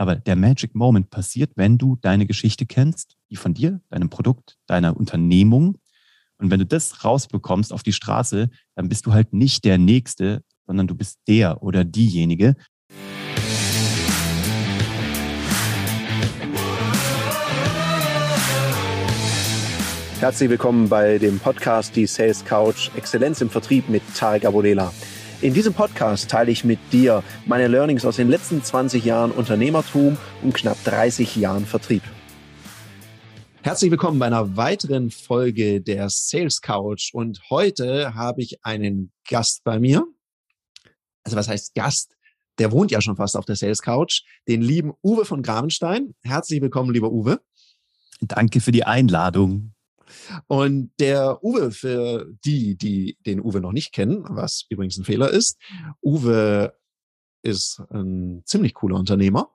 Aber der Magic Moment passiert, wenn du deine Geschichte kennst, die von dir, deinem Produkt, deiner Unternehmung. Und wenn du das rausbekommst auf die Straße, dann bist du halt nicht der Nächste, sondern du bist der oder diejenige. Herzlich willkommen bei dem Podcast Die Sales Couch Exzellenz im Vertrieb mit Tarek Abodela. In diesem Podcast teile ich mit dir meine Learnings aus den letzten 20 Jahren Unternehmertum und knapp 30 Jahren Vertrieb. Herzlich willkommen bei einer weiteren Folge der Sales Couch und heute habe ich einen Gast bei mir. Also was heißt Gast? Der wohnt ja schon fast auf der Sales Couch, den lieben Uwe von Gravenstein. Herzlich willkommen, lieber Uwe. Danke für die Einladung. Und der Uwe, für die, die den Uwe noch nicht kennen, was übrigens ein Fehler ist, Uwe ist ein ziemlich cooler Unternehmer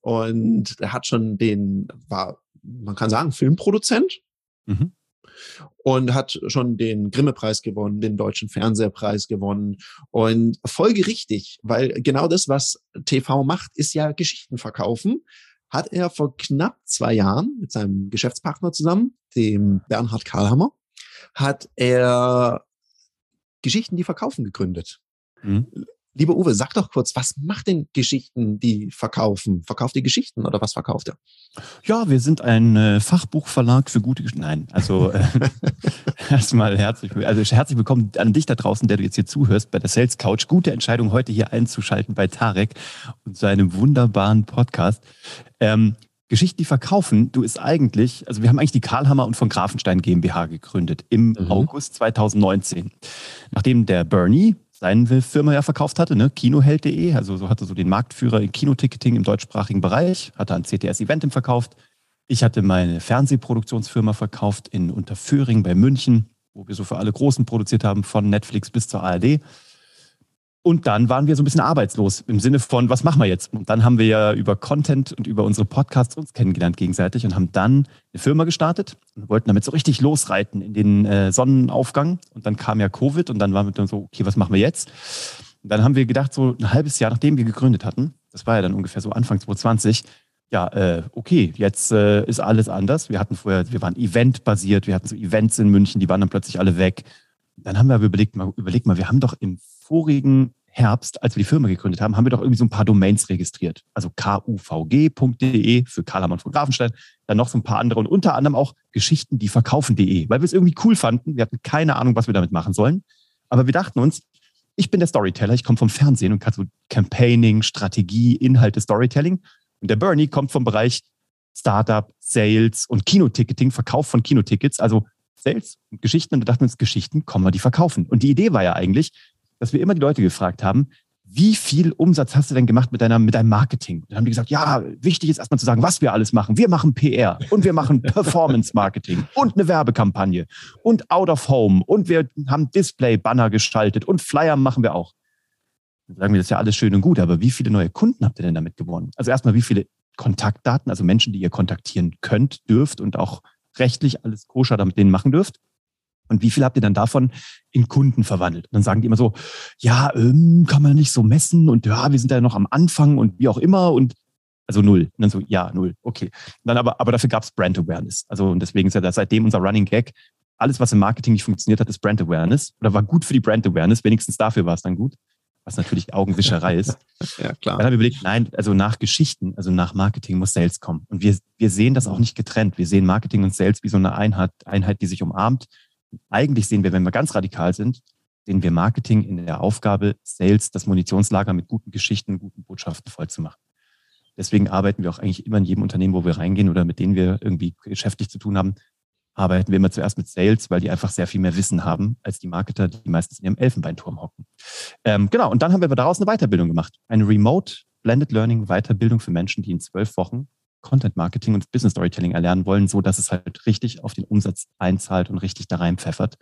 und er hat schon den, war, man kann sagen, Filmproduzent. Mhm. Und hat schon den Grimme-Preis gewonnen, den Deutschen Fernsehpreis gewonnen. Und folgerichtig, weil genau das, was TV macht, ist ja Geschichten verkaufen hat er vor knapp zwei Jahren mit seinem Geschäftspartner zusammen, dem Bernhard Karlhammer, hat er Geschichten, die verkaufen gegründet. Mhm. Lieber Uwe, sag doch kurz, was macht denn Geschichten, die verkaufen? Verkauft ihr Geschichten oder was verkauft er? Ja, wir sind ein äh, Fachbuchverlag für gute Geschichten. Nein, also äh, erstmal herzlich, also herzlich willkommen an dich da draußen, der du jetzt hier zuhörst bei der Sales Couch. Gute Entscheidung, heute hier einzuschalten bei Tarek und seinem wunderbaren Podcast. Ähm, Geschichten, die verkaufen, du ist eigentlich, also wir haben eigentlich die Karlhammer und von Grafenstein GmbH gegründet im mhm. August 2019. Nachdem der Bernie, seine Firma ja verkauft hatte, ne? Kinoheld.de, also so hatte so den Marktführer in Kinoticketing im deutschsprachigen Bereich, hatte ein CTS-Event verkauft. Ich hatte meine Fernsehproduktionsfirma verkauft in Unterföhring bei München, wo wir so für alle Großen produziert haben, von Netflix bis zur ARD. Und dann waren wir so ein bisschen arbeitslos im Sinne von, was machen wir jetzt? Und dann haben wir ja über Content und über unsere Podcasts uns kennengelernt gegenseitig und haben dann eine Firma gestartet und wollten damit so richtig losreiten in den äh, Sonnenaufgang. Und dann kam ja Covid und dann waren wir dann so, okay, was machen wir jetzt? Und dann haben wir gedacht, so ein halbes Jahr nachdem wir gegründet hatten, das war ja dann ungefähr so Anfang 2020, ja, äh, okay, jetzt äh, ist alles anders. Wir hatten vorher, wir waren eventbasiert, wir hatten so Events in München, die waren dann plötzlich alle weg. Dann haben wir aber überlegt, mal, überlegt mal, wir haben doch im vorigen Herbst, als wir die Firma gegründet haben, haben wir doch irgendwie so ein paar Domains registriert. Also kuvg.de für Karl Hamann von Grafenstein, dann noch so ein paar andere und unter anderem auch Geschichten, die verkaufen.de, weil wir es irgendwie cool fanden. Wir hatten keine Ahnung, was wir damit machen sollen. Aber wir dachten uns, ich bin der Storyteller, ich komme vom Fernsehen und kann so Campaigning, Strategie, Inhalte, Storytelling. Und der Bernie kommt vom Bereich Startup, Sales und Kinoticketing, Verkauf von Kinotickets, also Sales und Geschichten. Und da dachten wir uns, Geschichten, kommen wir die verkaufen. Und die Idee war ja eigentlich, dass wir immer die Leute gefragt haben, wie viel Umsatz hast du denn gemacht mit, deiner, mit deinem Marketing? Dann haben die gesagt, ja, wichtig ist erstmal zu sagen, was wir alles machen. Wir machen PR und wir machen Performance Marketing und eine Werbekampagne und Out of Home und wir haben Display-Banner gestaltet und Flyer machen wir auch. Dann sagen wir, das ist ja alles schön und gut, aber wie viele neue Kunden habt ihr denn damit gewonnen? Also erstmal, wie viele Kontaktdaten, also Menschen, die ihr kontaktieren könnt, dürft und auch rechtlich alles koscher damit denen machen dürft? Und wie viel habt ihr dann davon in Kunden verwandelt? Und dann sagen die immer so, ja, ähm, kann man nicht so messen und ja, wir sind ja noch am Anfang und wie auch immer und also null. Und dann so, ja, null, okay. Und dann aber, aber dafür gab es Brand Awareness. Also und deswegen ist ja seitdem unser Running Gag. Alles, was im Marketing nicht funktioniert hat, ist Brand Awareness. Oder war gut für die Brand Awareness, wenigstens dafür war es dann gut. Was natürlich Augenwischerei ist. ja, klar. Dann haben wir überlegt, nein, also nach Geschichten, also nach Marketing muss Sales kommen. Und wir, wir sehen das auch nicht getrennt. Wir sehen Marketing und Sales wie so eine Einheit, Einheit, die sich umarmt eigentlich sehen wir, wenn wir ganz radikal sind, sehen wir Marketing in der Aufgabe, Sales, das Munitionslager mit guten Geschichten, guten Botschaften vollzumachen. Deswegen arbeiten wir auch eigentlich immer in jedem Unternehmen, wo wir reingehen oder mit denen wir irgendwie geschäftlich zu tun haben, arbeiten wir immer zuerst mit Sales, weil die einfach sehr viel mehr Wissen haben als die Marketer, die meistens in ihrem Elfenbeinturm hocken. Ähm, genau, und dann haben wir daraus eine Weiterbildung gemacht. Eine Remote Blended Learning Weiterbildung für Menschen, die in zwölf Wochen Content Marketing und Business Storytelling erlernen wollen, so dass es halt richtig auf den Umsatz einzahlt und richtig da reinpfeffert.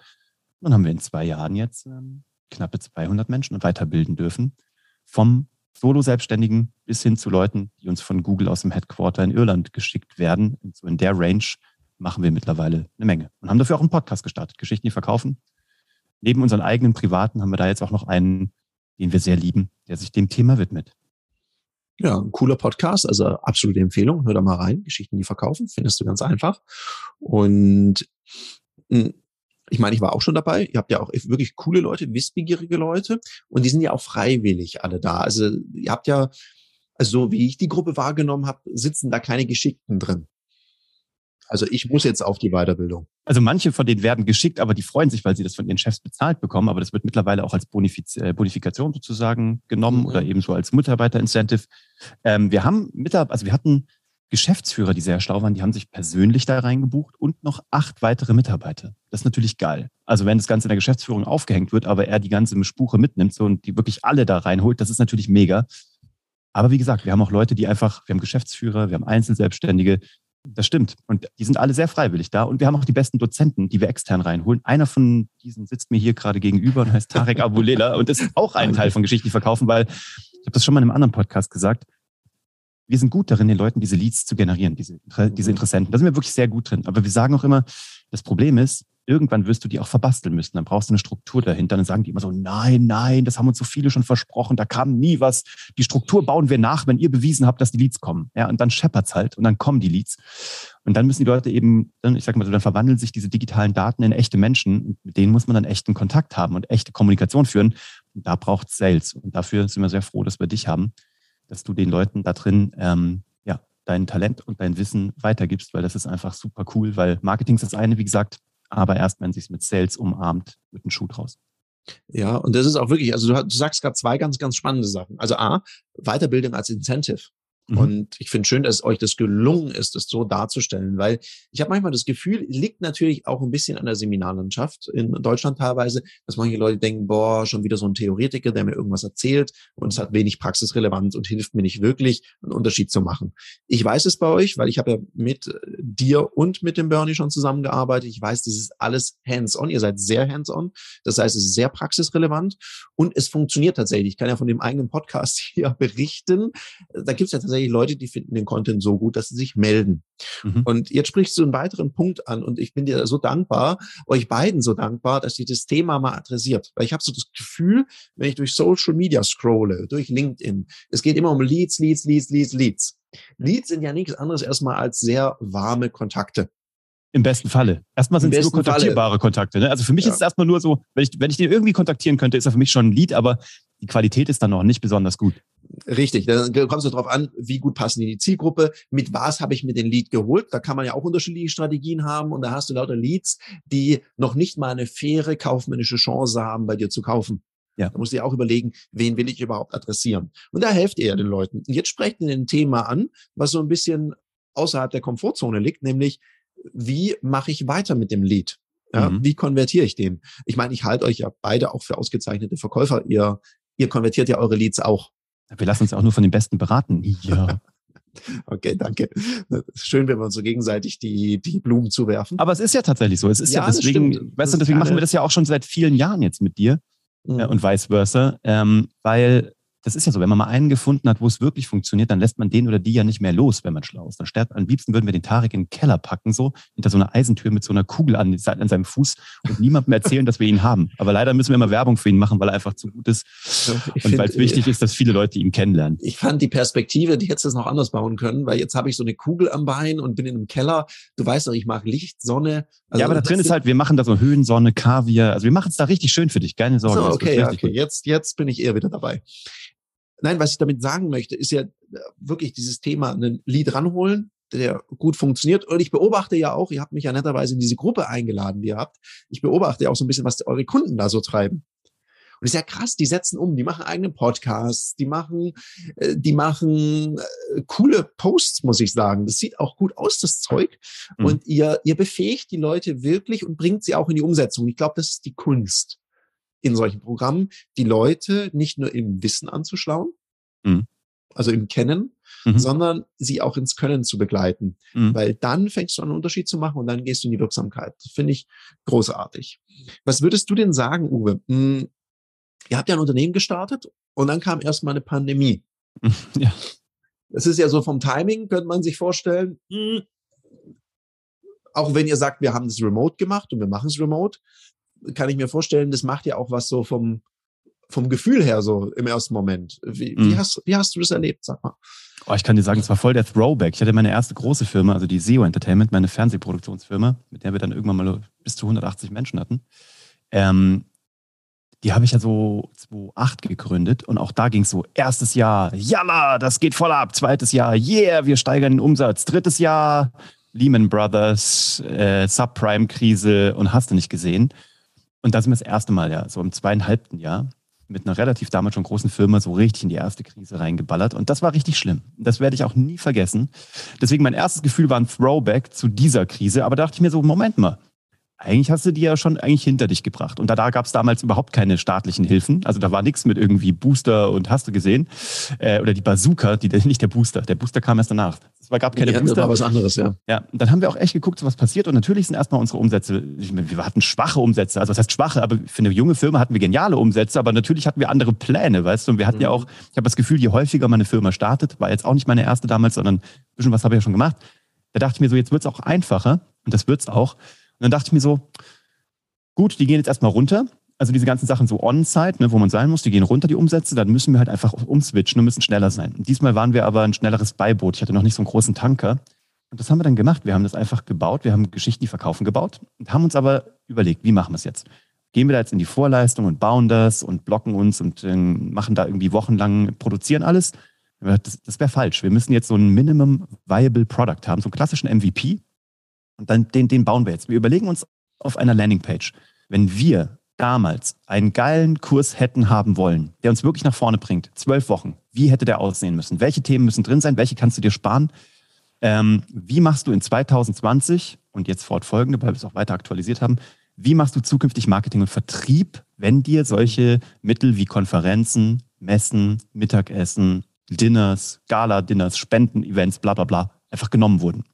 Dann haben wir in zwei Jahren jetzt ähm, knappe 200 Menschen weiterbilden dürfen. Vom Solo-Selbstständigen bis hin zu Leuten, die uns von Google aus dem Headquarter in Irland geschickt werden. Und so in der Range machen wir mittlerweile eine Menge und haben dafür auch einen Podcast gestartet, Geschichten, die verkaufen. Neben unseren eigenen privaten haben wir da jetzt auch noch einen, den wir sehr lieben, der sich dem Thema widmet. Ja, ein cooler Podcast, also absolute Empfehlung. Hör da mal rein. Geschichten, die verkaufen, findest du ganz einfach. Und hm, ich meine, ich war auch schon dabei. Ihr habt ja auch wirklich coole Leute, wissbegierige Leute. Und die sind ja auch freiwillig alle da. Also ihr habt ja, also so wie ich die Gruppe wahrgenommen habe, sitzen da keine Geschickten drin. Also ich muss jetzt auf die Weiterbildung. Also manche von denen werden geschickt, aber die freuen sich, weil sie das von ihren Chefs bezahlt bekommen. Aber das wird mittlerweile auch als Bonifiz äh, Bonifikation sozusagen genommen mhm. oder ebenso als Mitarbeiterincentive. Ähm, wir haben Mitarbeiter, also wir hatten Geschäftsführer, die sehr schlau waren, die haben sich persönlich da reingebucht und noch acht weitere Mitarbeiter. Das ist natürlich geil. Also wenn das Ganze in der Geschäftsführung aufgehängt wird, aber er die ganze Spuche mitnimmt so, und die wirklich alle da reinholt, das ist natürlich mega. Aber wie gesagt, wir haben auch Leute, die einfach, wir haben Geschäftsführer, wir haben Einzelselbstständige, das stimmt. Und die sind alle sehr freiwillig da. Und wir haben auch die besten Dozenten, die wir extern reinholen. Einer von diesen sitzt mir hier gerade gegenüber und heißt Tarek Abulela und ist auch ein Teil von Geschichten verkaufen, weil ich habe das schon mal in einem anderen Podcast gesagt. Wir sind gut darin, den Leuten diese Leads zu generieren, diese, diese Interessenten. Da sind wir wirklich sehr gut drin. Aber wir sagen auch immer, das Problem ist, irgendwann wirst du die auch verbasteln müssen. Dann brauchst du eine Struktur dahinter. Dann sagen die immer so, nein, nein, das haben uns so viele schon versprochen, da kam nie was. Die Struktur bauen wir nach, wenn ihr bewiesen habt, dass die Leads kommen. Ja, und dann scheppert's halt und dann kommen die Leads. Und dann müssen die Leute eben, ich sag mal so, dann verwandeln sich diese digitalen Daten in echte Menschen. Mit denen muss man dann echten Kontakt haben und echte Kommunikation führen. Und da braucht Sales. Und dafür sind wir sehr froh, dass wir dich haben, dass du den Leuten da drin ähm, ja, dein Talent und dein Wissen weitergibst, weil das ist einfach super cool, weil Marketing ist das eine, wie gesagt, aber erst, wenn sie es mit Sales umarmt, mit einem Schuh draus. Ja, und das ist auch wirklich, also du, du sagst gerade zwei ganz, ganz spannende Sachen. Also A, Weiterbildung als Incentive. Mhm. Und ich finde schön, dass euch das gelungen ist, das so darzustellen, weil ich habe manchmal das Gefühl, liegt natürlich auch ein bisschen an der Seminarlandschaft in Deutschland teilweise, dass manche Leute denken, boah, schon wieder so ein Theoretiker, der mir irgendwas erzählt und es hat wenig Praxisrelevanz und hilft mir nicht wirklich, einen Unterschied zu machen. Ich weiß es bei euch, weil ich habe ja mit dir und mit dem Bernie schon zusammengearbeitet. Ich weiß, das ist alles hands-on. Ihr seid sehr hands-on. Das heißt, es ist sehr praxisrelevant und es funktioniert tatsächlich. Ich kann ja von dem eigenen Podcast hier berichten. Da gibt es ja tatsächlich tatsächlich Leute, die finden den Content so gut, dass sie sich melden. Mhm. Und jetzt sprichst du einen weiteren Punkt an und ich bin dir so dankbar, euch beiden so dankbar, dass ihr das Thema mal adressiert. Weil ich habe so das Gefühl, wenn ich durch Social Media scrolle, durch LinkedIn, es geht immer um Leads, Leads, Leads, Leads, Leads. Leads sind ja nichts anderes erstmal als sehr warme Kontakte. Im besten Falle. Erstmal sind es nur kontaktierbare Falle. Kontakte. Ne? Also für mich ja. ist es erstmal nur so, wenn ich, wenn ich den irgendwie kontaktieren könnte, ist er für mich schon ein Lead, aber die Qualität ist dann noch nicht besonders gut. Richtig, dann kommt es darauf an, wie gut passen die in die Zielgruppe, mit was habe ich mir den Lead geholt. Da kann man ja auch unterschiedliche Strategien haben und da hast du lauter Leads, die noch nicht mal eine faire kaufmännische Chance haben, bei dir zu kaufen. Ja. Da musst du dir auch überlegen, wen will ich überhaupt adressieren. Und da helft ihr ja den Leuten. Und jetzt sprecht ihr ein Thema an, was so ein bisschen außerhalb der Komfortzone liegt, nämlich wie mache ich weiter mit dem Lead? Ja, mhm. Wie konvertiere ich den? Ich meine, ich halte euch ja beide auch für ausgezeichnete Verkäufer. Ihr, ihr konvertiert ja eure Leads auch. Wir lassen uns auch nur von den Besten beraten. Ja. Okay, danke. Schön, wenn wir uns so gegenseitig die, die Blumen zuwerfen. Aber es ist ja tatsächlich so. Es ist ja, ja deswegen, weißt du, deswegen machen wir das ja auch schon seit vielen Jahren jetzt mit dir mhm. äh, und vice versa, ähm, weil das ist ja so, wenn man mal einen gefunden hat, wo es wirklich funktioniert, dann lässt man den oder die ja nicht mehr los, wenn man schlau ist. Dann sterbt, am liebsten würden wir den Tarek in den Keller packen, so hinter so einer Eisentür mit so einer Kugel an, an seinem Fuß und niemandem erzählen, dass wir ihn haben. Aber leider müssen wir immer Werbung für ihn machen, weil er einfach zu gut ist ich und weil es wichtig ist, dass viele Leute ihn kennenlernen. Ich fand die Perspektive, die hättest du es noch anders bauen können, weil jetzt habe ich so eine Kugel am Bein und bin in einem Keller. Du weißt doch, ich mag Licht, Sonne. Also ja, aber da drin ist halt, wir machen da so Höhensonne, Kaviar. Also wir machen es da richtig schön für dich, keine Sorge. So, okay, okay. Jetzt, jetzt bin ich eher wieder dabei. Nein, was ich damit sagen möchte, ist ja äh, wirklich dieses Thema, einen Lead ranholen, der gut funktioniert. Und ich beobachte ja auch, ihr habt mich ja netterweise in diese Gruppe eingeladen, die ihr habt. Ich beobachte ja auch so ein bisschen, was eure Kunden da so treiben. Und es ist ja krass, die setzen um, die machen eigene Podcasts, die machen, äh, die machen äh, coole Posts, muss ich sagen. Das sieht auch gut aus, das Zeug. Mhm. Und ihr, ihr befähigt die Leute wirklich und bringt sie auch in die Umsetzung. Ich glaube, das ist die Kunst in solchen Programmen, die Leute nicht nur im Wissen anzuschlauen, mhm. also im Kennen, mhm. sondern sie auch ins Können zu begleiten. Mhm. Weil dann fängst du an, einen Unterschied zu machen und dann gehst du in die Wirksamkeit. Das finde ich großartig. Was würdest du denn sagen, Uwe? Hm, ihr habt ja ein Unternehmen gestartet und dann kam erstmal eine Pandemie. Ja. Das ist ja so vom Timing, könnte man sich vorstellen. Hm, auch wenn ihr sagt, wir haben das remote gemacht und wir machen es remote, kann ich mir vorstellen, das macht ja auch was so vom, vom Gefühl her so im ersten Moment. Wie, mhm. wie, hast, wie hast du das erlebt, sag mal? Oh, ich kann dir sagen, es war voll der Throwback. Ich hatte meine erste große Firma, also die SEO Entertainment, meine Fernsehproduktionsfirma, mit der wir dann irgendwann mal bis zu 180 Menschen hatten. Ähm, die habe ich ja so 2008 gegründet und auch da ging es so, erstes Jahr, jalla, das geht voll ab, zweites Jahr, yeah, wir steigern den Umsatz, drittes Jahr, Lehman Brothers, äh, Subprime-Krise und hast du nicht gesehen. Und da sind wir das erste Mal ja, so im zweieinhalbten Jahr, mit einer relativ damals schon großen Firma so richtig in die erste Krise reingeballert. Und das war richtig schlimm. Das werde ich auch nie vergessen. Deswegen mein erstes Gefühl war ein Throwback zu dieser Krise. Aber da dachte ich mir so, Moment mal, eigentlich hast du die ja schon eigentlich hinter dich gebracht. Und da, da gab es damals überhaupt keine staatlichen Hilfen. Also da war nichts mit irgendwie Booster und hast du gesehen. Äh, oder die Bazooka, die, nicht der Booster. Der Booster kam erst danach. Es gab keine ja, Booster. Das war was anderes, ja. Ja, und dann haben wir auch echt geguckt, was passiert. Und natürlich sind erstmal unsere Umsätze, wir hatten schwache Umsätze. Also was heißt schwache, aber für eine junge Firma hatten wir geniale Umsätze, aber natürlich hatten wir andere Pläne, weißt du. Und wir hatten mhm. ja auch, ich habe das Gefühl, je häufiger meine Firma startet, war jetzt auch nicht meine erste damals, sondern ein bisschen was habe ich ja schon gemacht. Da dachte ich mir so, jetzt wird es auch einfacher. Und das wird es auch. Und dann dachte ich mir so, Gut, die gehen jetzt erstmal runter. Also diese ganzen Sachen so on-site, ne, wo man sein muss, die gehen runter, die Umsätze, dann müssen wir halt einfach umswitchen und müssen schneller sein. Und diesmal waren wir aber ein schnelleres Beiboot. Ich hatte noch nicht so einen großen Tanker. Und das haben wir dann gemacht. Wir haben das einfach gebaut. Wir haben Geschichten, die verkaufen, gebaut und haben uns aber überlegt, wie machen wir es jetzt? Gehen wir da jetzt in die Vorleistung und bauen das und blocken uns und äh, machen da irgendwie wochenlang, produzieren alles? Das, das wäre falsch. Wir müssen jetzt so ein Minimum Viable Product haben, so einen klassischen MVP. Und dann den, den bauen wir jetzt. Wir überlegen uns auf einer Landingpage. Wenn wir damals einen geilen Kurs hätten haben wollen, der uns wirklich nach vorne bringt, zwölf Wochen, wie hätte der aussehen müssen? Welche Themen müssen drin sein? Welche kannst du dir sparen? Ähm, wie machst du in 2020 und jetzt fortfolgende, weil wir es auch weiter aktualisiert haben, wie machst du zukünftig Marketing und Vertrieb, wenn dir solche Mittel wie Konferenzen, Messen, Mittagessen, Dinners, Gala-Dinners, Spenden-Events, bla bla bla, einfach genommen wurden?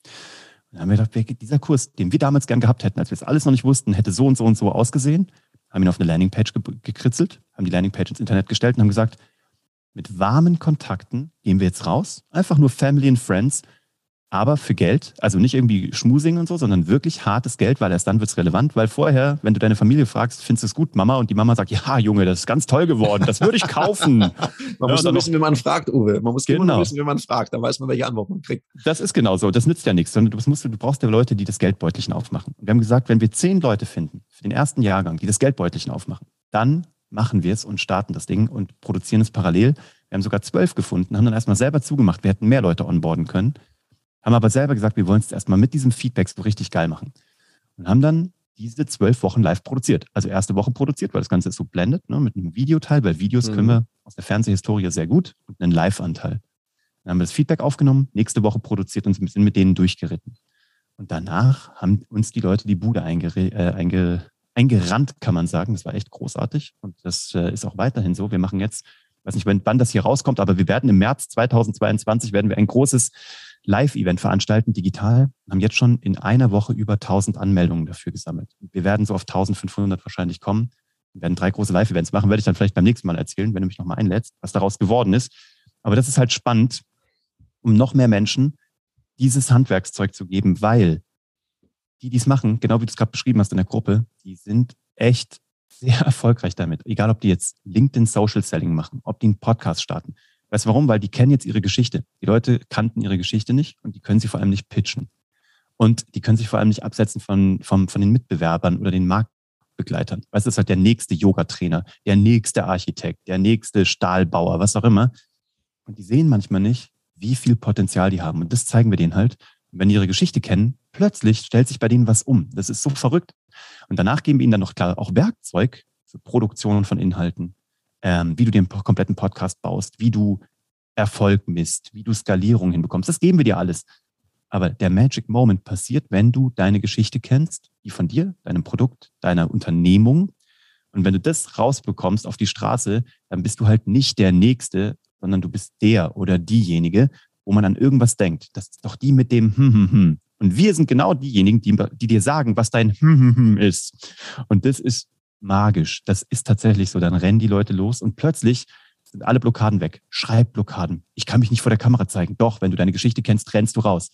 dann haben wir gedacht, dieser Kurs, den wir damals gern gehabt hätten, als wir es alles noch nicht wussten, hätte so und so und so ausgesehen, haben ihn auf eine Landingpage ge gekritzelt, haben die Landingpage ins Internet gestellt und haben gesagt, mit warmen Kontakten gehen wir jetzt raus, einfach nur Family and Friends, aber für Geld, also nicht irgendwie Schmusing und so, sondern wirklich hartes Geld, weil erst dann wird es relevant, weil vorher, wenn du deine Familie fragst, findest du es gut, Mama, und die Mama sagt, ja, Junge, das ist ganz toll geworden, das würde ich kaufen. man ja, muss nur wissen, wie man fragt, Uwe. Man muss genau. immer wissen, wie man fragt, dann weiß man, welche Antwort man kriegt. Das ist genau so, das nützt ja nichts, sondern du, musst, du brauchst ja Leute, die das Geldbeutelchen aufmachen. Und wir haben gesagt, wenn wir zehn Leute finden, für den ersten Jahrgang, die das Geldbeutelchen aufmachen, dann machen wir es und starten das Ding und produzieren es parallel. Wir haben sogar zwölf gefunden, haben dann erstmal selber zugemacht. Wir hätten mehr Leute onboarden können haben aber selber gesagt, wir wollen es erstmal mit diesem Feedback so richtig geil machen. Und haben dann diese zwölf Wochen live produziert. Also erste Woche produziert, weil das Ganze ist so blendet, ne, mit einem Videoteil, weil Videos mhm. können wir aus der Fernsehhistorie sehr gut und einen Live-Anteil. Dann haben wir das Feedback aufgenommen, nächste Woche produziert und sind mit denen durchgeritten. Und danach haben uns die Leute die Bude äh, einge eingerannt, kann man sagen. Das war echt großartig. Und das äh, ist auch weiterhin so. Wir machen jetzt, weiß nicht, wann das hier rauskommt, aber wir werden im März 2022 werden wir ein großes Live-Event veranstalten, digital, haben jetzt schon in einer Woche über 1000 Anmeldungen dafür gesammelt. Wir werden so auf 1500 wahrscheinlich kommen. Wir werden drei große Live-Events machen, werde ich dann vielleicht beim nächsten Mal erzählen, wenn du mich nochmal einlädst, was daraus geworden ist. Aber das ist halt spannend, um noch mehr Menschen dieses Handwerkszeug zu geben, weil die, die es machen, genau wie du es gerade beschrieben hast in der Gruppe, die sind echt sehr erfolgreich damit. Egal, ob die jetzt LinkedIn Social Selling machen, ob die einen Podcast starten, Weißt du warum? Weil die kennen jetzt ihre Geschichte. Die Leute kannten ihre Geschichte nicht und die können sie vor allem nicht pitchen. Und die können sich vor allem nicht absetzen von, von, von den Mitbewerbern oder den Marktbegleitern. Weißt du, das ist halt der nächste Yogatrainer, der nächste Architekt, der nächste Stahlbauer, was auch immer. Und die sehen manchmal nicht, wie viel Potenzial die haben. Und das zeigen wir denen halt. Und wenn die ihre Geschichte kennen, plötzlich stellt sich bei denen was um. Das ist so verrückt. Und danach geben wir ihnen dann noch klar auch Werkzeug für Produktion von Inhalten, ähm, wie du den kompletten Podcast baust, wie du Erfolg misst, wie du Skalierung hinbekommst. Das geben wir dir alles. Aber der Magic Moment passiert, wenn du deine Geschichte kennst, die von dir, deinem Produkt, deiner Unternehmung. Und wenn du das rausbekommst auf die Straße, dann bist du halt nicht der Nächste, sondern du bist der oder diejenige, wo man an irgendwas denkt. Das ist doch die mit dem hm, hm, hm. Und wir sind genau diejenigen, die, die dir sagen, was dein hm, hm, hm ist. Und das ist magisch. Das ist tatsächlich so. Dann rennen die Leute los und plötzlich sind alle Blockaden weg. Schreibblockaden. Ich kann mich nicht vor der Kamera zeigen. Doch, wenn du deine Geschichte kennst, rennst du raus.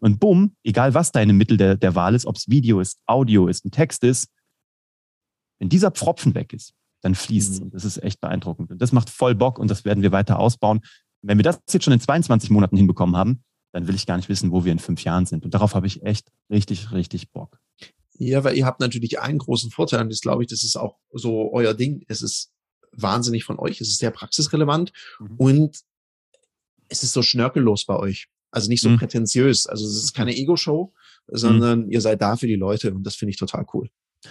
Und bumm, egal was deine Mittel der, der Wahl ist, ob es Video ist, Audio ist, ein Text ist, wenn dieser Pfropfen weg ist, dann fließt mhm. Und das ist echt beeindruckend. Und das macht voll Bock und das werden wir weiter ausbauen. Wenn wir das jetzt schon in 22 Monaten hinbekommen haben, dann will ich gar nicht wissen, wo wir in fünf Jahren sind. Und darauf habe ich echt richtig, richtig Bock. Ja, weil ihr habt natürlich einen großen Vorteil und das glaube ich, das ist auch so euer Ding. Es ist wahnsinnig von euch, es ist sehr praxisrelevant mhm. und es ist so schnörkellos bei euch. Also nicht so mhm. prätentiös. Also es ist keine Ego-Show, sondern mhm. ihr seid da für die Leute und das finde ich total cool.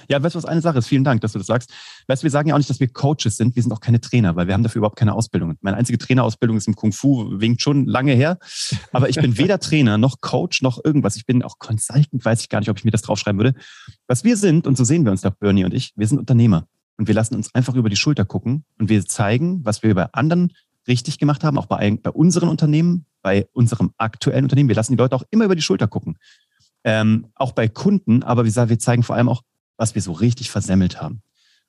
Ja, weißt du, was eine Sache ist? Vielen Dank, dass du das sagst. Weißt du, wir sagen ja auch nicht, dass wir Coaches sind. Wir sind auch keine Trainer, weil wir haben dafür überhaupt keine Ausbildung. Meine einzige Trainerausbildung ist im Kung Fu, winkt schon lange her. Aber ich bin weder Trainer noch Coach noch irgendwas. Ich bin auch Consultant, weiß ich gar nicht, ob ich mir das draufschreiben würde. Was wir sind, und so sehen wir uns da, Bernie und ich, wir sind Unternehmer. Und wir lassen uns einfach über die Schulter gucken und wir zeigen, was wir bei anderen richtig gemacht haben, auch bei, bei unseren Unternehmen, bei unserem aktuellen Unternehmen. Wir lassen die Leute auch immer über die Schulter gucken. Ähm, auch bei Kunden, aber wie gesagt, wir zeigen vor allem auch, was wir so richtig versemmelt haben.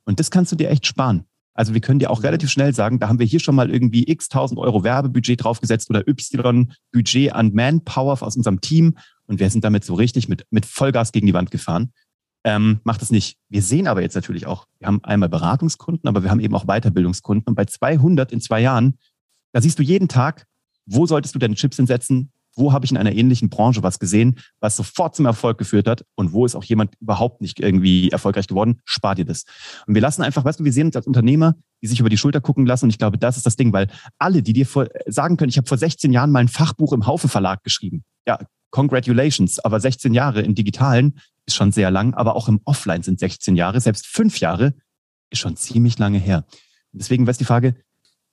Und das kannst du dir echt sparen. Also wir können dir auch mhm. relativ schnell sagen, da haben wir hier schon mal irgendwie x tausend Euro Werbebudget draufgesetzt oder y Budget an Manpower aus unserem Team und wir sind damit so richtig mit, mit Vollgas gegen die Wand gefahren. Ähm, macht das nicht. Wir sehen aber jetzt natürlich auch, wir haben einmal Beratungskunden, aber wir haben eben auch Weiterbildungskunden. Und bei 200 in zwei Jahren, da siehst du jeden Tag, wo solltest du deine Chips hinsetzen, wo habe ich in einer ähnlichen Branche was gesehen, was sofort zum Erfolg geführt hat und wo ist auch jemand überhaupt nicht irgendwie erfolgreich geworden, spar dir das. Und wir lassen einfach, weißt du, wir sehen uns als Unternehmer, die sich über die Schulter gucken lassen und ich glaube, das ist das Ding, weil alle, die dir vor, sagen können, ich habe vor 16 Jahren mal ein Fachbuch im Haufe Verlag geschrieben. Ja, congratulations, aber 16 Jahre im Digitalen ist schon sehr lang, aber auch im Offline sind 16 Jahre, selbst fünf Jahre ist schon ziemlich lange her. Deswegen, weißt du, die Frage,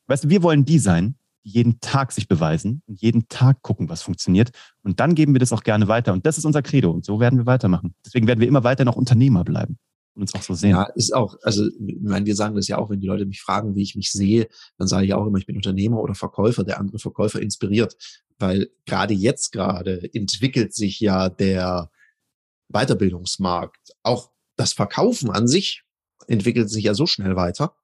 weißt du, wir wollen die sein, jeden Tag sich beweisen und jeden Tag gucken, was funktioniert. Und dann geben wir das auch gerne weiter. Und das ist unser Credo. Und so werden wir weitermachen. Deswegen werden wir immer weiter noch Unternehmer bleiben und uns auch so sehen. Ja, ist auch, also, ich meine, wir sagen das ja auch, wenn die Leute mich fragen, wie ich mich sehe, dann sage ich auch immer, ich bin Unternehmer oder Verkäufer, der andere Verkäufer inspiriert. Weil gerade jetzt gerade entwickelt sich ja der Weiterbildungsmarkt. Auch das Verkaufen an sich entwickelt sich ja so schnell weiter.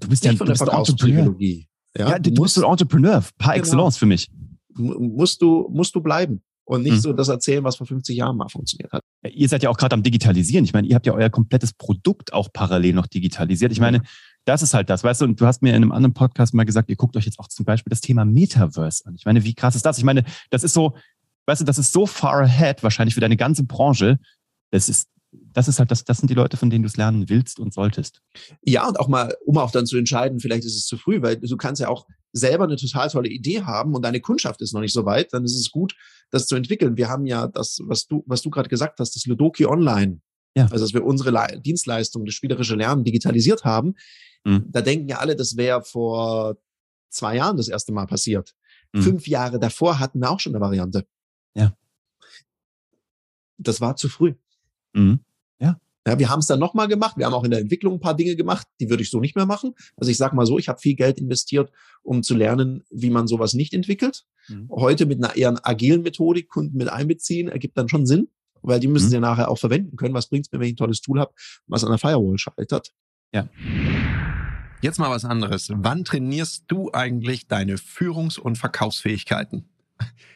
Du bist ja von der Verkaufspsychologie. Ja, ja du, du, bist so ein Entrepreneur, par genau. excellence für mich. Musst du, musst du bleiben und nicht mhm. so das erzählen, was vor 50 Jahren mal funktioniert hat. Ja, ihr seid ja auch gerade am Digitalisieren. Ich meine, ihr habt ja euer komplettes Produkt auch parallel noch digitalisiert. Ich meine, das ist halt das, weißt du, und du hast mir in einem anderen Podcast mal gesagt, ihr guckt euch jetzt auch zum Beispiel das Thema Metaverse an. Ich meine, wie krass ist das? Ich meine, das ist so, weißt du, das ist so far ahead wahrscheinlich für deine ganze Branche. Das ist das ist halt das, das sind die Leute, von denen du es lernen willst und solltest. Ja, und auch mal, um auch dann zu entscheiden, vielleicht ist es zu früh, weil du kannst ja auch selber eine total tolle Idee haben und deine Kundschaft ist noch nicht so weit, dann ist es gut, das zu entwickeln. Wir haben ja das, was du, was du gerade gesagt hast, das Ludoki Online. Ja. Also, dass wir unsere Le Dienstleistung, das spielerische Lernen digitalisiert haben. Mhm. Da denken ja alle, das wäre vor zwei Jahren das erste Mal passiert. Mhm. Fünf Jahre davor hatten wir auch schon eine Variante. Ja. Das war zu früh. Mhm. Ja. Ja, wir haben es dann nochmal gemacht. Wir haben auch in der Entwicklung ein paar Dinge gemacht, die würde ich so nicht mehr machen. Also ich sage mal so, ich habe viel Geld investiert, um zu lernen, wie man sowas nicht entwickelt. Mhm. Heute mit einer eher agilen Methodik Kunden mit einbeziehen, ergibt dann schon Sinn, weil die müssen mhm. sie ja nachher auch verwenden können. Was bringt es mir, wenn ich ein tolles Tool habe, was an der Firewall schaltet? Ja. Jetzt mal was anderes. Wann trainierst du eigentlich deine Führungs- und Verkaufsfähigkeiten?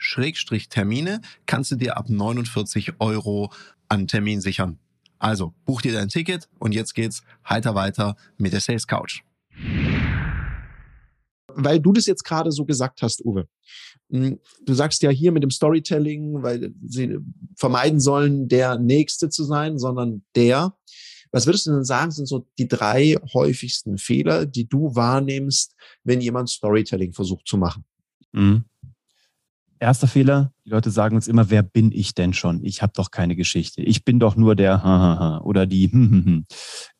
Schrägstrich Termine kannst du dir ab 49 Euro an Termin sichern. Also buch dir dein Ticket und jetzt geht's heiter weiter mit der Sales Couch. Weil du das jetzt gerade so gesagt hast, Uwe. Hm, du sagst ja hier mit dem Storytelling, weil sie vermeiden sollen, der Nächste zu sein, sondern der. Was würdest du denn sagen, sind so die drei häufigsten Fehler, die du wahrnimmst, wenn jemand Storytelling versucht zu machen? Mhm. Erster Fehler, die Leute sagen uns immer, wer bin ich denn schon? Ich habe doch keine Geschichte. Ich bin doch nur der oder die.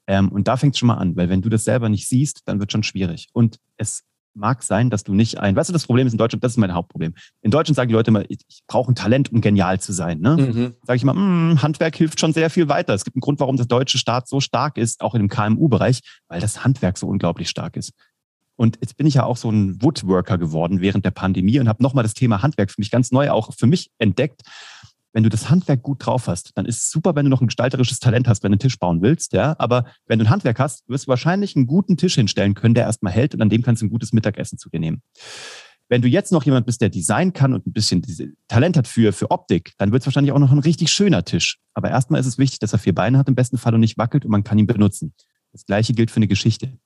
Ähm, und da fängt es schon mal an, weil wenn du das selber nicht siehst, dann wird schon schwierig. Und es mag sein, dass du nicht ein, weißt du, das Problem ist in Deutschland, das ist mein Hauptproblem. In Deutschland sagen die Leute immer, ich, ich brauche ein Talent, um genial zu sein. Ne? Mhm. Sage ich immer, mh, hm, Handwerk hilft schon sehr viel weiter. Es gibt einen Grund, warum der deutsche Staat so stark ist, auch in dem KMU-Bereich, weil das Handwerk so unglaublich stark ist. Und jetzt bin ich ja auch so ein Woodworker geworden während der Pandemie und habe nochmal das Thema Handwerk für mich ganz neu auch für mich entdeckt. Wenn du das Handwerk gut drauf hast, dann ist es super, wenn du noch ein gestalterisches Talent hast, wenn du einen Tisch bauen willst, ja. Aber wenn du ein Handwerk hast, wirst du wahrscheinlich einen guten Tisch hinstellen können, der erstmal hält und an dem kannst du ein gutes Mittagessen zu dir nehmen. Wenn du jetzt noch jemand bist, der Design kann und ein bisschen Talent hat für, für Optik, dann wird es wahrscheinlich auch noch ein richtig schöner Tisch. Aber erstmal ist es wichtig, dass er vier Beine hat im besten Fall und nicht wackelt und man kann ihn benutzen. Das gleiche gilt für eine Geschichte.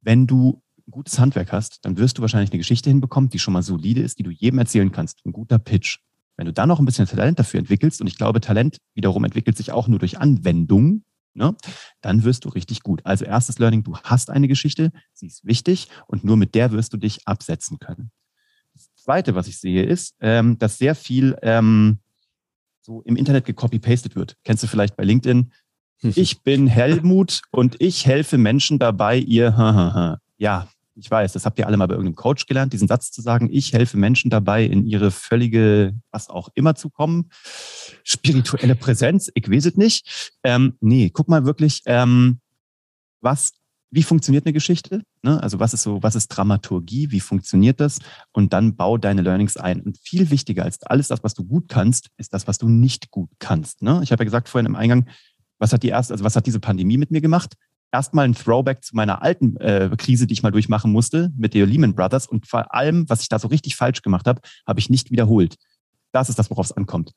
Wenn du ein gutes Handwerk hast, dann wirst du wahrscheinlich eine Geschichte hinbekommen, die schon mal solide ist, die du jedem erzählen kannst. Ein guter Pitch. Wenn du dann noch ein bisschen Talent dafür entwickelst, und ich glaube, Talent wiederum entwickelt sich auch nur durch Anwendung, ne, dann wirst du richtig gut. Also erstes Learning, du hast eine Geschichte, sie ist wichtig und nur mit der wirst du dich absetzen können. Zweite, was ich sehe, ist, ähm, dass sehr viel ähm, so im Internet gecopy-pasted wird. Kennst du vielleicht bei LinkedIn? Ich bin Helmut und ich helfe Menschen dabei, ihr, ja, ich weiß, das habt ihr alle mal bei irgendeinem Coach gelernt, diesen Satz zu sagen, ich helfe Menschen dabei, in ihre völlige, was auch immer zu kommen. Spirituelle Präsenz, ich weiß es nicht. Ähm, nee, guck mal wirklich, ähm, was wie funktioniert eine Geschichte? Ne? Also was ist so, was ist Dramaturgie? Wie funktioniert das? Und dann bau deine Learnings ein. Und viel wichtiger als alles das, was du gut kannst, ist das, was du nicht gut kannst. Ne? Ich habe ja gesagt vorhin im Eingang, was hat die erste, also was hat diese Pandemie mit mir gemacht? Erstmal ein Throwback zu meiner alten äh, Krise, die ich mal durchmachen musste mit der Lehman Brothers. Und vor allem, was ich da so richtig falsch gemacht habe, habe ich nicht wiederholt. Das ist das, worauf es ankommt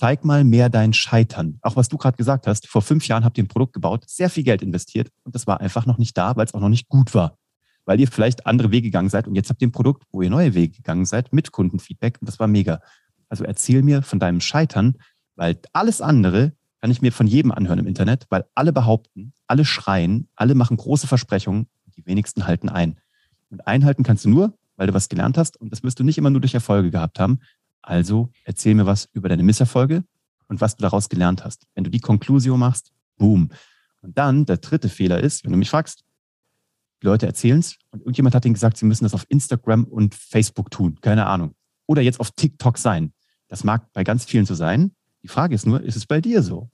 zeig mal mehr dein Scheitern. Auch was du gerade gesagt hast, vor fünf Jahren habt ihr ein Produkt gebaut, sehr viel Geld investiert und das war einfach noch nicht da, weil es auch noch nicht gut war. Weil ihr vielleicht andere Wege gegangen seid und jetzt habt ihr ein Produkt, wo ihr neue Wege gegangen seid mit Kundenfeedback und das war mega. Also erzähl mir von deinem Scheitern, weil alles andere kann ich mir von jedem anhören im Internet, weil alle behaupten, alle schreien, alle machen große Versprechungen, die wenigsten halten ein. Und einhalten kannst du nur, weil du was gelernt hast und das wirst du nicht immer nur durch Erfolge gehabt haben, also erzähl mir was über deine Misserfolge und was du daraus gelernt hast. Wenn du die Konklusion machst, boom. Und dann der dritte Fehler ist, wenn du mich fragst, die Leute erzählen es und irgendjemand hat ihnen gesagt, sie müssen das auf Instagram und Facebook tun. Keine Ahnung. Oder jetzt auf TikTok sein. Das mag bei ganz vielen so sein. Die Frage ist nur, ist es bei dir so?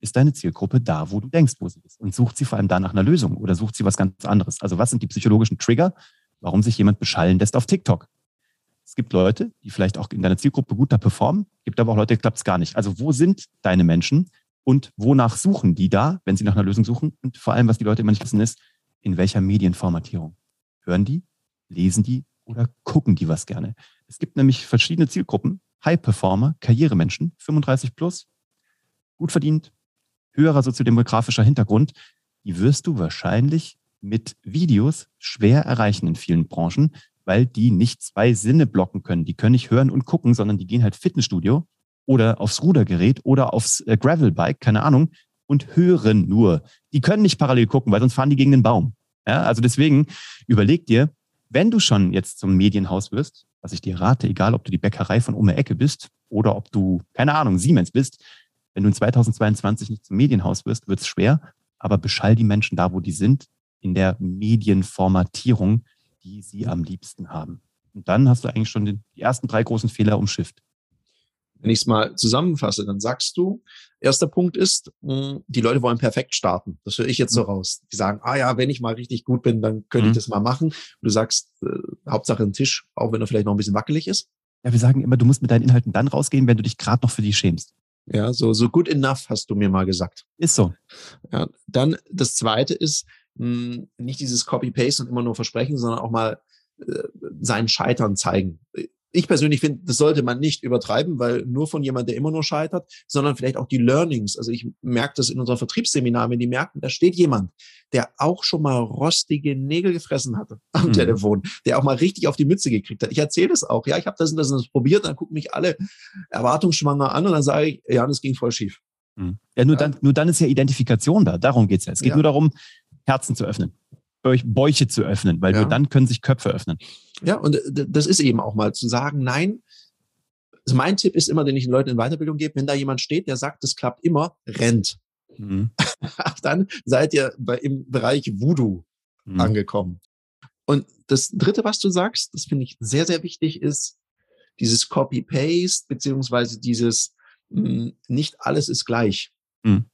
Ist deine Zielgruppe da, wo du denkst, wo sie ist? Und sucht sie vor allem da nach einer Lösung oder sucht sie was ganz anderes? Also was sind die psychologischen Trigger, warum sich jemand beschallen lässt auf TikTok? Es gibt Leute, die vielleicht auch in deiner Zielgruppe gut da performen, gibt aber auch Leute, klappt es gar nicht. Also wo sind deine Menschen und wonach suchen die da, wenn sie nach einer Lösung suchen? Und vor allem, was die Leute immer nicht wissen, ist, in welcher Medienformatierung? Hören die, lesen die oder gucken die was gerne? Es gibt nämlich verschiedene Zielgruppen. High-Performer, Karrieremenschen, 35 plus, gut verdient, höherer soziodemografischer Hintergrund, die wirst du wahrscheinlich mit Videos schwer erreichen in vielen Branchen, weil die nicht zwei Sinne blocken können. Die können nicht hören und gucken, sondern die gehen halt Fitnessstudio oder aufs Rudergerät oder aufs äh, Gravelbike, keine Ahnung, und hören nur. Die können nicht parallel gucken, weil sonst fahren die gegen den Baum. Ja, also deswegen überleg dir, wenn du schon jetzt zum Medienhaus wirst, was ich dir rate, egal ob du die Bäckerei von um Ecke bist oder ob du, keine Ahnung, Siemens bist, wenn du in 2022 nicht zum Medienhaus wirst, wird es schwer, aber beschall die Menschen da, wo die sind, in der Medienformatierung, die sie am liebsten haben. Und dann hast du eigentlich schon die ersten drei großen Fehler umschifft. Wenn ich es mal zusammenfasse, dann sagst du, erster Punkt ist, hm, die Leute wollen perfekt starten. Das höre ich jetzt so mhm. raus. Die sagen, ah ja, wenn ich mal richtig gut bin, dann könnte mhm. ich das mal machen. Und du sagst, äh, Hauptsache ein Tisch, auch wenn er vielleicht noch ein bisschen wackelig ist. Ja, wir sagen immer, du musst mit deinen Inhalten dann rausgehen, wenn du dich gerade noch für die schämst. Ja, so, so good enough hast du mir mal gesagt. Ist so. Ja, dann das zweite ist, mh, nicht dieses Copy-Paste und immer nur versprechen, sondern auch mal äh, sein Scheitern zeigen. Ich persönlich finde, das sollte man nicht übertreiben, weil nur von jemand, der immer nur scheitert, sondern vielleicht auch die Learnings. Also ich merke das in unserem Vertriebsseminar, wenn die merken, da steht jemand, der auch schon mal rostige Nägel gefressen hatte am mhm. Telefon, der auch mal richtig auf die Mütze gekriegt hat. Ich erzähle es auch, ja, ich habe das und das und das probiert, dann gucken mich alle erwartungsschwanger an und dann sage ich, ja, das ging voll schief. Mhm. Ja, nur, ja. Dann, nur dann ist ja Identifikation da. Darum geht's ja. Es geht ja. nur darum, Herzen zu öffnen, Bäuche zu öffnen, weil ja. nur dann können sich Köpfe öffnen. Ja, und das ist eben auch mal zu sagen, nein, also mein Tipp ist immer, den ich den Leuten in Weiterbildung gebe, wenn da jemand steht, der sagt, das klappt immer, rennt. Mhm. dann seid ihr bei, im Bereich Voodoo mhm. angekommen. Und das Dritte, was du sagst, das finde ich sehr, sehr wichtig, ist dieses Copy-Paste, beziehungsweise dieses mh, hm, nicht alles ist gleich. Mhm.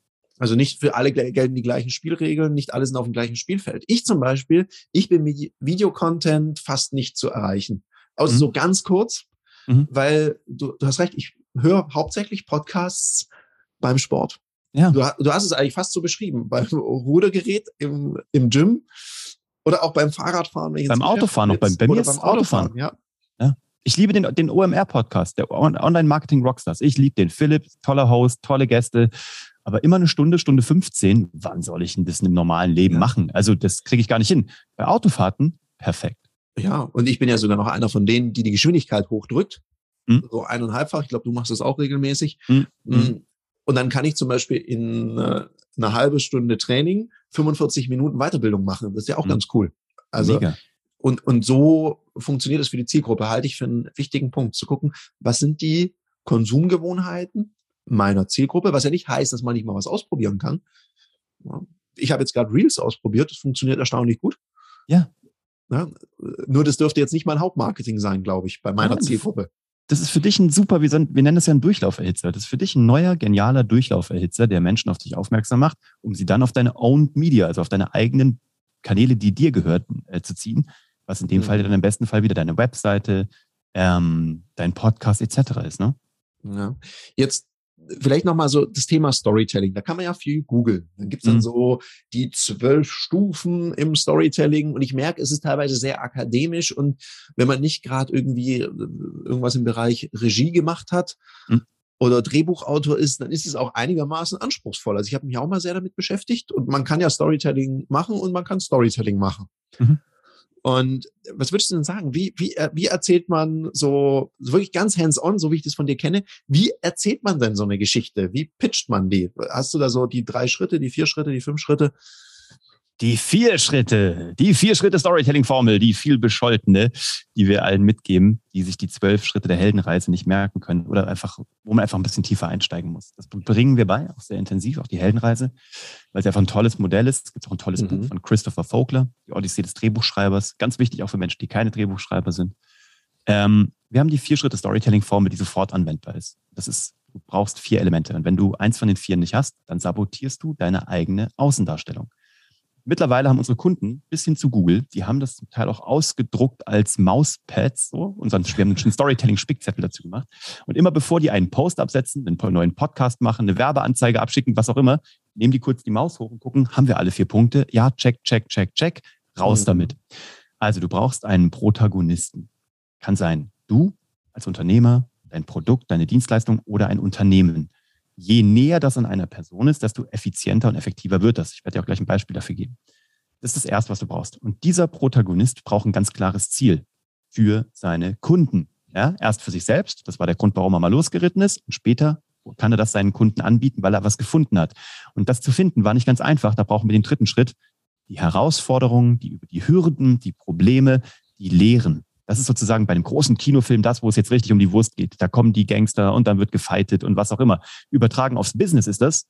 Also nicht für alle gelten die gleichen Spielregeln, nicht alle sind auf dem gleichen Spielfeld. Ich zum Beispiel, ich bin mit Videocontent fast nicht zu erreichen. Also mhm. so ganz kurz, mhm. weil du, du hast recht, ich höre hauptsächlich Podcasts beim Sport. Ja. Du, du hast es eigentlich fast so beschrieben, beim Rudergerät im, im Gym oder auch beim Fahrradfahren. Beim Autofahren noch, beim, bei mir ist beim Autofahren. Autofahren. Ja. ja. Ich liebe den, den OMR-Podcast, der Online-Marketing-Rockstars. Ich liebe den. Philipp, toller Host, tolle Gäste. Aber immer eine Stunde, Stunde 15, wann soll ich denn das im normalen Leben ja. machen? Also das kriege ich gar nicht hin. Bei Autofahrten, perfekt. Ja, und ich bin ja sogar noch einer von denen, die die Geschwindigkeit hochdrückt. Hm? So eineinhalbfach. Ich glaube, du machst das auch regelmäßig. Hm? Hm. Und dann kann ich zum Beispiel in äh, eine halbe Stunde Training 45 Minuten Weiterbildung machen. Das ist ja auch hm. ganz cool. Also Mega. Und, und so funktioniert es für die Zielgruppe, halte ich für einen wichtigen Punkt, zu gucken, was sind die Konsumgewohnheiten meiner Zielgruppe, was ja nicht heißt, dass man nicht mal was ausprobieren kann. Ich habe jetzt gerade Reels ausprobiert, das funktioniert erstaunlich gut. Ja. ja. Nur das dürfte jetzt nicht mein Hauptmarketing sein, glaube ich, bei meiner ja, Zielgruppe. Das ist für dich ein super, wir, nennen das ja ein Durchlauferhitzer. Das ist für dich ein neuer, genialer Durchlauferhitzer, der Menschen auf dich aufmerksam macht, um sie dann auf deine Owned Media, also auf deine eigenen Kanäle, die dir gehören, äh, zu ziehen was in dem mhm. Fall dann im besten Fall wieder deine Webseite, ähm, dein Podcast etc. ist. Ne? Ja. Jetzt vielleicht nochmal so das Thema Storytelling. Da kann man ja viel googeln. Dann gibt's dann mhm. so die zwölf Stufen im Storytelling und ich merke, es ist teilweise sehr akademisch und wenn man nicht gerade irgendwie äh, irgendwas im Bereich Regie gemacht hat mhm. oder Drehbuchautor ist, dann ist es auch einigermaßen anspruchsvoll. Also ich habe mich auch mal sehr damit beschäftigt und man kann ja Storytelling machen und man kann Storytelling machen. Mhm. Und was würdest du denn sagen? Wie, wie, äh, wie erzählt man so, so wirklich ganz hands-on, so wie ich das von dir kenne, wie erzählt man denn so eine Geschichte? Wie pitcht man die? Hast du da so die drei Schritte, die vier Schritte, die fünf Schritte? Die vier Schritte, die vier Schritte Storytelling-Formel, die viel bescholtene, die wir allen mitgeben, die sich die zwölf Schritte der Heldenreise nicht merken können oder einfach, wo man einfach ein bisschen tiefer einsteigen muss. Das bringen wir bei, auch sehr intensiv, auch die Heldenreise, weil es einfach ein tolles Modell ist. Es gibt auch ein tolles mhm. Buch von Christopher Vogler, die Odyssee des Drehbuchschreibers. Ganz wichtig auch für Menschen, die keine Drehbuchschreiber sind. Ähm, wir haben die vier Schritte Storytelling-Formel, die sofort anwendbar ist. Das ist, du brauchst vier Elemente. Und wenn du eins von den vier nicht hast, dann sabotierst du deine eigene Außendarstellung. Mittlerweile haben unsere Kunden bis hin zu Google, die haben das zum Teil auch ausgedruckt als Mauspads, so, sonst, wir haben einen Storytelling-Spickzettel dazu gemacht. Und immer bevor die einen Post absetzen, einen neuen Podcast machen, eine Werbeanzeige abschicken, was auch immer, nehmen die kurz die Maus hoch und gucken, haben wir alle vier Punkte? Ja, check, check, check, check, raus mhm. damit. Also du brauchst einen Protagonisten. Kann sein, du als Unternehmer, dein Produkt, deine Dienstleistung oder ein Unternehmen je näher das an einer Person ist, desto effizienter und effektiver wird das. Ich werde dir auch gleich ein Beispiel dafür geben. Das ist das Erste, was du brauchst. Und dieser Protagonist braucht ein ganz klares Ziel für seine Kunden. Ja, erst für sich selbst, das war der Grund, warum er mal losgeritten ist, und später kann er das seinen Kunden anbieten, weil er was gefunden hat. Und das zu finden war nicht ganz einfach. Da brauchen wir den dritten Schritt. Die Herausforderungen, die, die Hürden, die Probleme, die Lehren. Das ist sozusagen bei einem großen Kinofilm das, wo es jetzt richtig um die Wurst geht. Da kommen die Gangster und dann wird gefightet und was auch immer. Übertragen aufs Business ist das.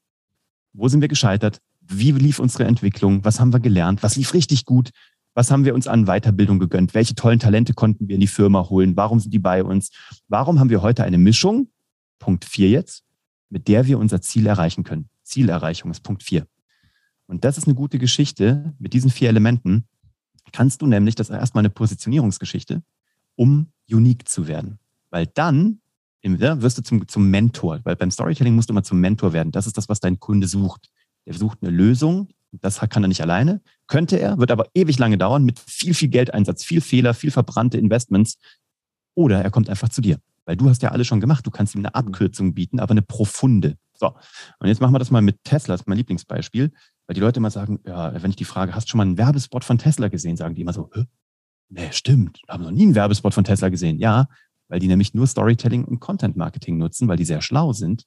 Wo sind wir gescheitert? Wie lief unsere Entwicklung? Was haben wir gelernt? Was lief richtig gut? Was haben wir uns an Weiterbildung gegönnt? Welche tollen Talente konnten wir in die Firma holen? Warum sind die bei uns? Warum haben wir heute eine Mischung? Punkt vier jetzt, mit der wir unser Ziel erreichen können. Zielerreichung ist Punkt vier. Und das ist eine gute Geschichte mit diesen vier Elementen kannst du nämlich, das ist erstmal eine Positionierungsgeschichte, um unique zu werden. Weil dann wirst du zum, zum Mentor. Weil beim Storytelling musst du immer zum Mentor werden. Das ist das, was dein Kunde sucht. Der sucht eine Lösung. Das kann er nicht alleine. Könnte er, wird aber ewig lange dauern mit viel, viel Geldeinsatz, viel Fehler, viel verbrannte Investments. Oder er kommt einfach zu dir. Weil du hast ja alles schon gemacht. Du kannst ihm eine Abkürzung bieten, aber eine profunde. So. Und jetzt machen wir das mal mit Tesla. Das ist mein Lieblingsbeispiel. Weil die Leute immer sagen, ja, wenn ich die Frage, hast du schon mal einen Werbespot von Tesla gesehen, sagen die immer so, nee, stimmt, haben noch nie einen Werbespot von Tesla gesehen. Ja, weil die nämlich nur Storytelling und Content Marketing nutzen, weil die sehr schlau sind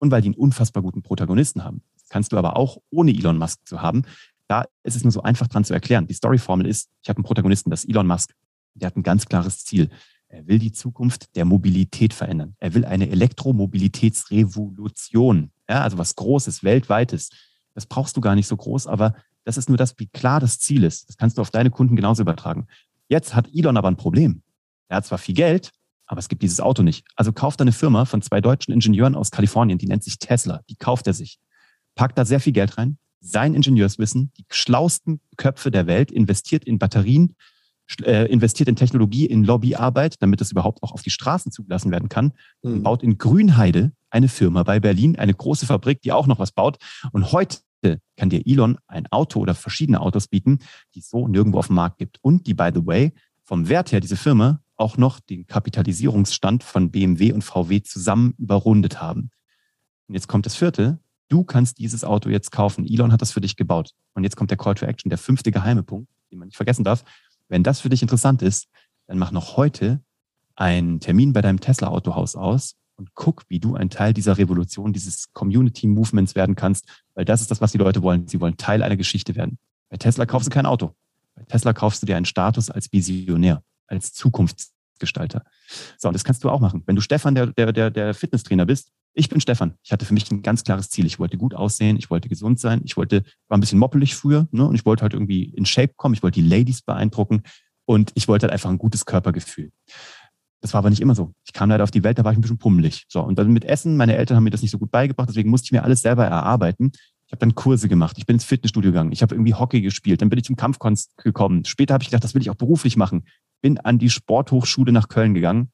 und weil die einen unfassbar guten Protagonisten haben. Das kannst du aber auch ohne Elon Musk zu haben. Da ist es nur so einfach dran zu erklären. Die Storyformel ist, ich habe einen Protagonisten, das ist Elon Musk. Der hat ein ganz klares Ziel. Er will die Zukunft der Mobilität verändern. Er will eine Elektromobilitätsrevolution. Ja, also was Großes, Weltweites. Das brauchst du gar nicht so groß, aber das ist nur das, wie klar das Ziel ist. Das kannst du auf deine Kunden genauso übertragen. Jetzt hat Elon aber ein Problem. Er hat zwar viel Geld, aber es gibt dieses Auto nicht. Also kauft er eine Firma von zwei deutschen Ingenieuren aus Kalifornien, die nennt sich Tesla. Die kauft er sich. packt da sehr viel Geld rein, sein Ingenieurswissen, die schlausten Köpfe der Welt, investiert in Batterien, äh, investiert in Technologie, in Lobbyarbeit, damit das überhaupt auch auf die Straßen zugelassen werden kann, mhm. baut in Grünheide eine Firma bei Berlin, eine große Fabrik, die auch noch was baut. Und heute kann dir Elon ein Auto oder verschiedene Autos bieten, die es so nirgendwo auf dem Markt gibt. Und die, by the way, vom Wert her, diese Firma, auch noch den Kapitalisierungsstand von BMW und VW zusammen überrundet haben. Und jetzt kommt das vierte. Du kannst dieses Auto jetzt kaufen. Elon hat das für dich gebaut. Und jetzt kommt der Call to Action, der fünfte geheime Punkt, den man nicht vergessen darf. Wenn das für dich interessant ist, dann mach noch heute einen Termin bei deinem Tesla-Autohaus aus und guck, wie du ein Teil dieser Revolution, dieses Community-Movements werden kannst, weil das ist das, was die Leute wollen. Sie wollen Teil einer Geschichte werden. Bei Tesla kaufst du kein Auto. Bei Tesla kaufst du dir einen Status als Visionär, als Zukunftsgestalter. So, und das kannst du auch machen. Wenn du Stefan, der, der, der, der Fitnesstrainer bist, ich bin Stefan. Ich hatte für mich ein ganz klares Ziel. Ich wollte gut aussehen, ich wollte gesund sein, ich wollte, war ein bisschen moppelig früher, ne? Und ich wollte halt irgendwie in Shape kommen, ich wollte die Ladies beeindrucken und ich wollte halt einfach ein gutes Körpergefühl. Das war aber nicht immer so. Ich kam leider auf die Welt, da war ich ein bisschen pummelig. So, und dann mit Essen, meine Eltern haben mir das nicht so gut beigebracht, deswegen musste ich mir alles selber erarbeiten. Ich habe dann Kurse gemacht, ich bin ins Fitnessstudio gegangen, ich habe irgendwie Hockey gespielt, dann bin ich zum Kampfkunst gekommen. Später habe ich gedacht, das will ich auch beruflich machen. Bin an die Sporthochschule nach Köln gegangen,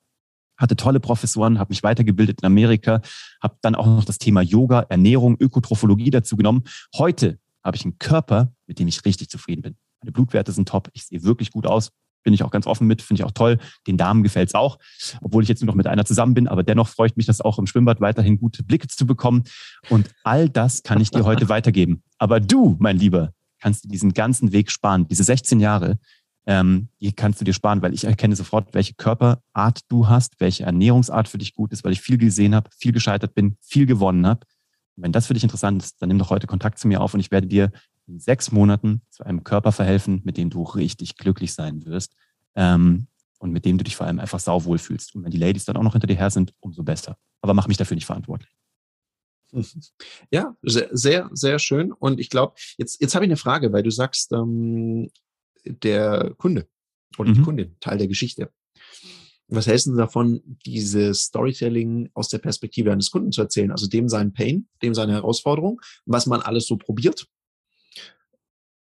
hatte tolle Professoren, habe mich weitergebildet in Amerika, habe dann auch noch das Thema Yoga, Ernährung, Ökotrophologie dazu genommen. Heute habe ich einen Körper, mit dem ich richtig zufrieden bin. Meine Blutwerte sind top, ich sehe wirklich gut aus, bin ich auch ganz offen mit, finde ich auch toll. Den Damen gefällt es auch, obwohl ich jetzt nur noch mit einer zusammen bin, aber dennoch freut mich das auch im Schwimmbad weiterhin gute Blicke zu bekommen. Und all das kann ich dir heute weitergeben. Aber du, mein Lieber, kannst du diesen ganzen Weg sparen, diese 16 Jahre, ähm, die kannst du dir sparen, weil ich erkenne sofort, welche Körperart du hast, welche Ernährungsart für dich gut ist, weil ich viel gesehen habe, viel gescheitert bin, viel gewonnen habe. Und wenn das für dich interessant ist, dann nimm doch heute Kontakt zu mir auf und ich werde dir in sechs Monaten zu einem Körper verhelfen, mit dem du richtig glücklich sein wirst ähm, und mit dem du dich vor allem einfach sauwohl fühlst. Und wenn die Ladies dann auch noch hinter dir her sind, umso besser. Aber mach mich dafür nicht verantwortlich. Ja, sehr, sehr, sehr schön. Und ich glaube, jetzt, jetzt habe ich eine Frage, weil du sagst, ähm, der Kunde oder mhm. die Kundin, Teil der Geschichte. Was hältst du davon, dieses Storytelling aus der Perspektive eines Kunden zu erzählen? Also dem seinen Pain, dem seine Herausforderung, was man alles so probiert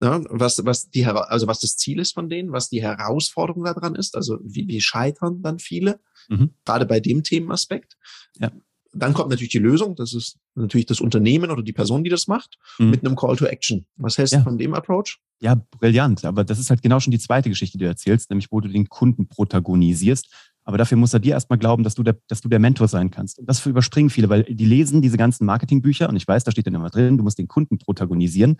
ja, was, was die, also was das Ziel ist von denen, was die Herausforderung daran ist, also wie, wie scheitern dann viele, mhm. gerade bei dem Themenaspekt. Ja. Dann kommt natürlich die Lösung, das ist natürlich das Unternehmen oder die Person, die das macht, mhm. mit einem Call to Action. Was hältst ja. du von dem Approach? Ja, brillant. Aber das ist halt genau schon die zweite Geschichte, die du erzählst, nämlich wo du den Kunden protagonisierst. Aber dafür muss er dir erstmal glauben, dass du, der, dass du der Mentor sein kannst. Und das überspringen viele, weil die lesen diese ganzen Marketingbücher und ich weiß, da steht dann immer drin, du musst den Kunden protagonisieren.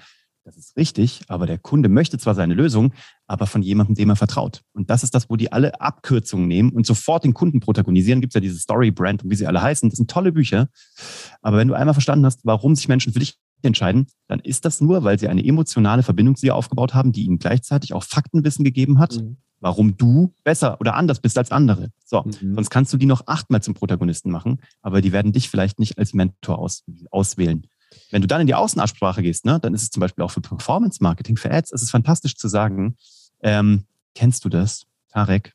Das ist richtig, aber der Kunde möchte zwar seine Lösung, aber von jemandem, dem er vertraut. Und das ist das, wo die alle Abkürzungen nehmen und sofort den Kunden protagonisieren. Gibt es ja diese Story Brand und wie sie alle heißen. Das sind tolle Bücher. Aber wenn du einmal verstanden hast, warum sich Menschen für dich entscheiden, dann ist das nur, weil sie eine emotionale Verbindung zu dir aufgebaut haben, die ihnen gleichzeitig auch Faktenwissen gegeben hat, mhm. warum du besser oder anders bist als andere. So, mhm. sonst kannst du die noch achtmal zum Protagonisten machen, aber die werden dich vielleicht nicht als Mentor aus, auswählen. Wenn du dann in die Außenansprache gehst, ne, dann ist es zum Beispiel auch für Performance Marketing, für Ads, ist es fantastisch zu sagen, ähm, kennst du das, Tarek?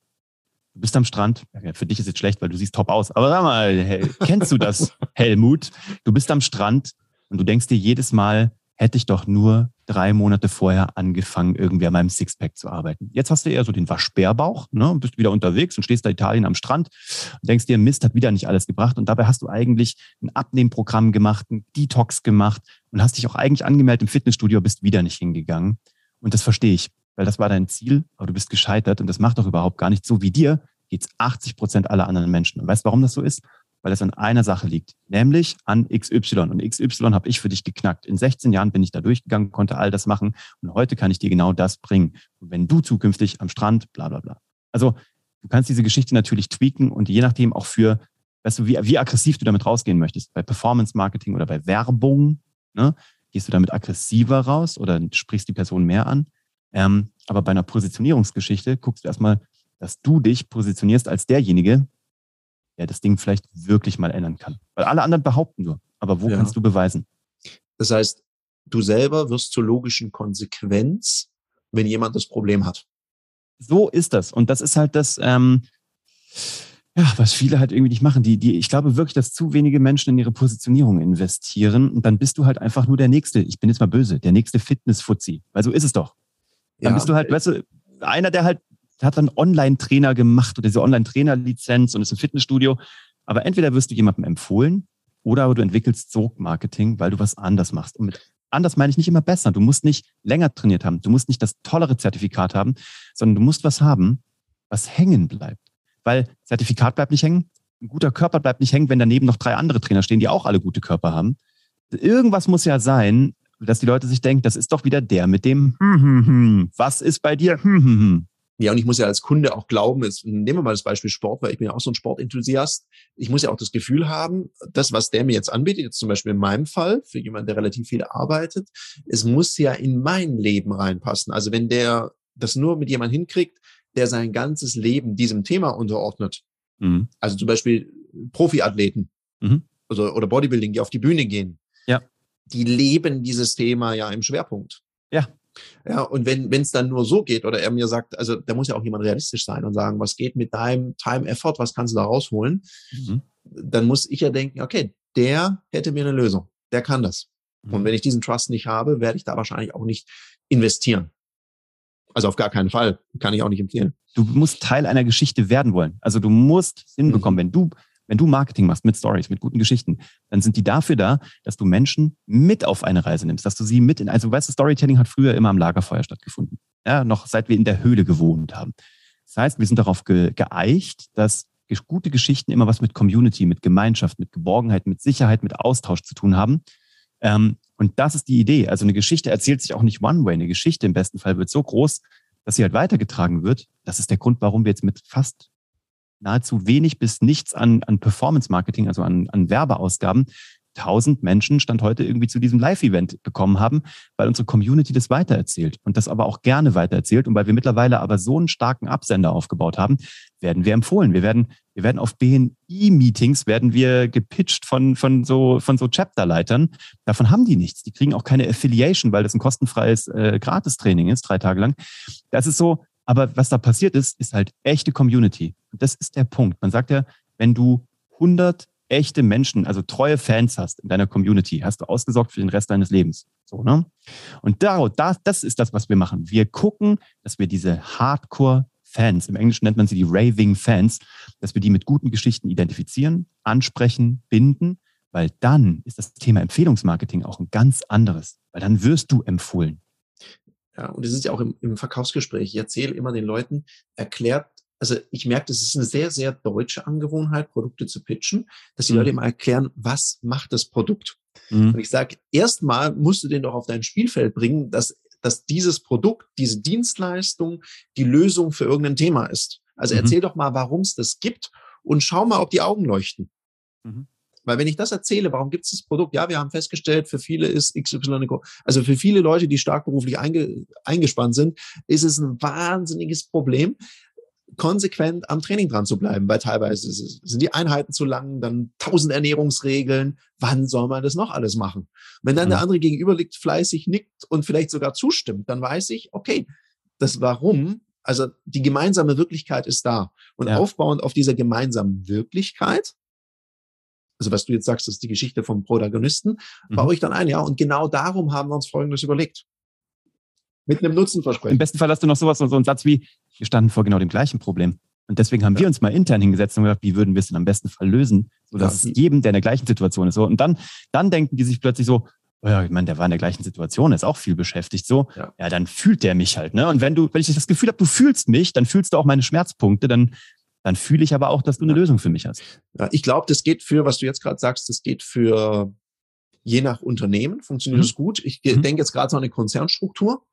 Du bist am Strand. Für dich ist es schlecht, weil du siehst top aus. Aber sag mal, hey, kennst du das, Helmut? Du bist am Strand und du denkst dir jedes Mal, hätte ich doch nur drei Monate vorher angefangen, irgendwie an meinem Sixpack zu arbeiten. Jetzt hast du eher so den Waschbärbauch, ne, bist wieder unterwegs und stehst da Italien am Strand und denkst dir, Mist hat wieder nicht alles gebracht. Und dabei hast du eigentlich ein Abnehmprogramm gemacht, ein Detox gemacht und hast dich auch eigentlich angemeldet im Fitnessstudio, bist wieder nicht hingegangen. Und das verstehe ich, weil das war dein Ziel, aber du bist gescheitert und das macht doch überhaupt gar nicht so wie dir geht's 80 Prozent aller anderen Menschen. Und weißt du, warum das so ist? Weil es an einer Sache liegt, nämlich an XY. Und XY habe ich für dich geknackt. In 16 Jahren bin ich da durchgegangen, konnte all das machen und heute kann ich dir genau das bringen. Und wenn du zukünftig am Strand, bla bla bla. Also du kannst diese Geschichte natürlich tweaken und je nachdem auch für, weißt du, wie, wie aggressiv du damit rausgehen möchtest. Bei Performance Marketing oder bei Werbung, ne, gehst du damit aggressiver raus oder sprichst die Person mehr an. Ähm, aber bei einer Positionierungsgeschichte guckst du erstmal, dass du dich positionierst als derjenige, der das Ding vielleicht wirklich mal ändern kann. Weil alle anderen behaupten nur. Aber wo ja. kannst du beweisen? Das heißt, du selber wirst zur logischen Konsequenz, wenn jemand das Problem hat. So ist das. Und das ist halt das, ähm, Ja, was viele halt irgendwie nicht machen. Die, die, ich glaube wirklich, dass zu wenige Menschen in ihre Positionierung investieren. Und dann bist du halt einfach nur der Nächste. Ich bin jetzt mal böse, der nächste Fitness-Fuzzi. Weil so ist es doch. Dann ja. bist du halt, weißt du, einer, der halt hat dann Online-Trainer gemacht oder diese Online-Trainer-Lizenz und ist im Fitnessstudio. Aber entweder wirst du jemandem empfohlen oder du entwickelst Sog-Marketing, weil du was anders machst. Und mit anders meine ich nicht immer besser. Du musst nicht länger trainiert haben. Du musst nicht das tollere Zertifikat haben, sondern du musst was haben, was hängen bleibt weil Zertifikat bleibt nicht hängen, ein guter Körper bleibt nicht hängen, wenn daneben noch drei andere Trainer stehen, die auch alle gute Körper haben. Irgendwas muss ja sein, dass die Leute sich denken, das ist doch wieder der mit dem, hm, hm, hm. was ist bei dir? Hm, hm, hm. Ja, und ich muss ja als Kunde auch glauben, jetzt, nehmen wir mal das Beispiel Sport, weil ich bin ja auch so ein Sportenthusiast. Ich muss ja auch das Gefühl haben, das, was der mir jetzt anbietet, jetzt zum Beispiel in meinem Fall, für jemanden, der relativ viel arbeitet, es muss ja in mein Leben reinpassen. Also wenn der das nur mit jemandem hinkriegt, der sein ganzes Leben diesem Thema unterordnet. Mhm. Also zum Beispiel Profiathleten mhm. also, oder Bodybuilding, die auf die Bühne gehen. Ja. Die leben dieses Thema ja im Schwerpunkt. Ja. Ja, und wenn es dann nur so geht, oder er mir sagt, also da muss ja auch jemand realistisch sein und sagen, was geht mit deinem Time Effort, was kannst du da rausholen, mhm. dann muss ich ja denken, okay, der hätte mir eine Lösung, der kann das. Mhm. Und wenn ich diesen Trust nicht habe, werde ich da wahrscheinlich auch nicht investieren. Also auf gar keinen Fall. Kann ich auch nicht empfehlen. Du musst Teil einer Geschichte werden wollen. Also du musst hinbekommen, mhm. wenn du, wenn du Marketing machst mit Stories, mit guten Geschichten, dann sind die dafür da, dass du Menschen mit auf eine Reise nimmst, dass du sie mit in, also weißt du, Storytelling hat früher immer am Lagerfeuer stattgefunden. Ja, noch seit wir in der Höhle gewohnt haben. Das heißt, wir sind darauf ge geeicht, dass gute Geschichten immer was mit Community, mit Gemeinschaft, mit Geborgenheit, mit Sicherheit, mit Austausch zu tun haben. Ähm, und das ist die Idee. Also eine Geschichte erzählt sich auch nicht one way. Eine Geschichte im besten Fall wird so groß, dass sie halt weitergetragen wird. Das ist der Grund, warum wir jetzt mit fast nahezu wenig bis nichts an, an Performance-Marketing, also an, an Werbeausgaben, 1000 Menschen Stand heute irgendwie zu diesem Live-Event bekommen haben, weil unsere Community das weitererzählt und das aber auch gerne weitererzählt. Und weil wir mittlerweile aber so einen starken Absender aufgebaut haben, werden wir empfohlen. Wir werden, wir werden auf BNI-Meetings werden wir gepitcht von, von so, von so Chapterleitern. Davon haben die nichts. Die kriegen auch keine Affiliation, weil das ein kostenfreies äh, Gratistraining ist, drei Tage lang. Das ist so, aber was da passiert ist, ist halt echte Community. Das ist der Punkt. Man sagt ja, wenn du 100 echte Menschen, also treue Fans hast in deiner Community, hast du ausgesorgt für den Rest deines Lebens. So, ne? Und da, das, das ist das, was wir machen. Wir gucken, dass wir diese Hardcore-Fans, im Englischen nennt man sie die Raving Fans, dass wir die mit guten Geschichten identifizieren, ansprechen, binden, weil dann ist das Thema Empfehlungsmarketing auch ein ganz anderes, weil dann wirst du empfohlen. Ja, und es ist ja auch im, im Verkaufsgespräch. Ich erzähle immer den Leuten, erklärt also ich merke, das ist eine sehr, sehr deutsche Angewohnheit, Produkte zu pitchen, dass die mhm. Leute immer erklären, was macht das Produkt. Mhm. Und ich sage, erstmal musst du den doch auf dein Spielfeld bringen, dass, dass dieses Produkt, diese Dienstleistung die Lösung für irgendein Thema ist. Also mhm. erzähl doch mal, warum es das gibt und schau mal, ob die Augen leuchten. Mhm. Weil wenn ich das erzähle, warum gibt es das Produkt? Ja, wir haben festgestellt, für viele ist XY, also für viele Leute, die stark beruflich einge, eingespannt sind, ist es ein wahnsinniges Problem, konsequent am Training dran zu bleiben, weil teilweise sind die Einheiten zu lang, dann tausend Ernährungsregeln. Wann soll man das noch alles machen? Wenn dann mhm. der andere gegenüber liegt, fleißig nickt und vielleicht sogar zustimmt, dann weiß ich, okay, das Warum, also die gemeinsame Wirklichkeit ist da. Und ja. aufbauend auf dieser gemeinsamen Wirklichkeit, also was du jetzt sagst, das ist die Geschichte vom Protagonisten, mhm. baue ich dann ein, ja. Und genau darum haben wir uns Folgendes überlegt. Mit einem Nutzenversprechen. Im besten Fall hast du noch sowas, so einen Satz wie, wir standen vor genau dem gleichen Problem. Und deswegen haben ja. wir uns mal intern hingesetzt und gesagt, wie würden wir es denn am besten Fall lösen, sodass ja. es jedem, der in der gleichen Situation ist, so. Und dann, dann denken die sich plötzlich so, oh ja, ich meine, der war in der gleichen Situation, ist auch viel beschäftigt, so. Ja, ja dann fühlt der mich halt, ne? Und wenn du, wenn ich das Gefühl habe, du fühlst mich, dann fühlst du auch meine Schmerzpunkte, dann, dann fühle ich aber auch, dass du eine Lösung für mich hast. Ja, ich glaube, das geht für, was du jetzt gerade sagst, das geht für je nach Unternehmen, funktioniert mhm. das gut. Ich mhm. denke jetzt gerade so an eine Konzernstruktur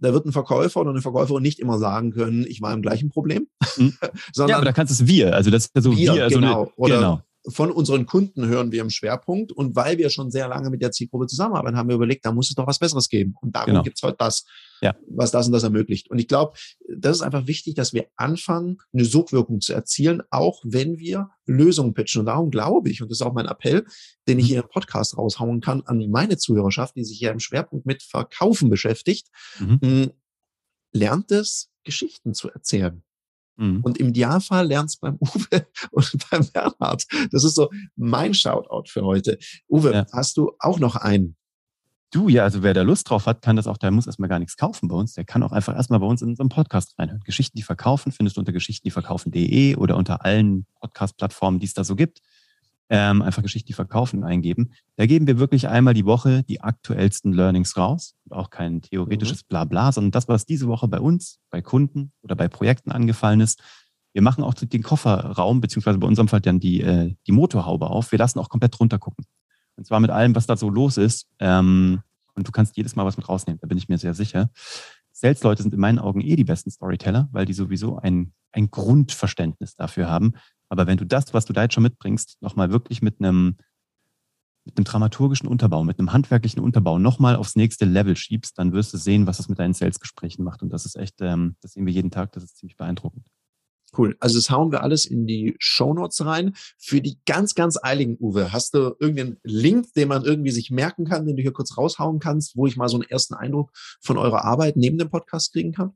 da wird ein Verkäufer oder eine Verkäuferin nicht immer sagen können, ich war im gleichen Problem. Mhm. Sondern ja, aber da kannst du es wir. Also das ist ja so wir, wir also genau. Eine, oder genau. von unseren Kunden hören wir im Schwerpunkt. Und weil wir schon sehr lange mit der Zielgruppe zusammenarbeiten, haben wir überlegt, da muss es doch was Besseres geben. Und darum genau. gibt's heute das ja. was das und das ermöglicht. Und ich glaube, das ist einfach wichtig, dass wir anfangen, eine Sogwirkung zu erzielen, auch wenn wir Lösungen pitchen. Und darum glaube ich, und das ist auch mein Appell, den ich mhm. hier im Podcast raushauen kann an meine Zuhörerschaft, die sich hier im Schwerpunkt mit Verkaufen beschäftigt, mhm. lernt es, Geschichten zu erzählen. Mhm. Und im Idealfall lernst beim Uwe und beim Bernhard. Das ist so mein Shoutout für heute. Uwe, ja. hast du auch noch einen? Du, ja, also wer da Lust drauf hat, kann das auch, der muss erstmal gar nichts kaufen bei uns. Der kann auch einfach erstmal bei uns in unserem Podcast reinhören. Geschichten, die verkaufen, findest du unter geschichtendieverkaufen.de oder unter allen Podcast-Plattformen, die es da so gibt. Ähm, einfach Geschichten, die verkaufen eingeben. Da geben wir wirklich einmal die Woche die aktuellsten Learnings raus. Auch kein theoretisches mhm. Blabla, sondern das, was diese Woche bei uns, bei Kunden oder bei Projekten angefallen ist. Wir machen auch den Kofferraum, beziehungsweise bei unserem Fall dann die, äh, die Motorhaube auf. Wir lassen auch komplett runter gucken. Und zwar mit allem, was da so los ist. Ähm, und du kannst jedes Mal was mit rausnehmen, da bin ich mir sehr sicher. Sales-Leute sind in meinen Augen eh die besten Storyteller, weil die sowieso ein, ein Grundverständnis dafür haben. Aber wenn du das, was du da jetzt schon mitbringst, nochmal wirklich mit einem, mit einem dramaturgischen Unterbau, mit einem handwerklichen Unterbau nochmal aufs nächste Level schiebst, dann wirst du sehen, was das mit deinen Sales-Gesprächen macht. Und das ist echt, ähm, das sehen wir jeden Tag, das ist ziemlich beeindruckend. Cool. Also das hauen wir alles in die Show Notes rein. Für die ganz, ganz eiligen, Uwe, hast du irgendeinen Link, den man irgendwie sich merken kann, den du hier kurz raushauen kannst, wo ich mal so einen ersten Eindruck von eurer Arbeit neben dem Podcast kriegen kann?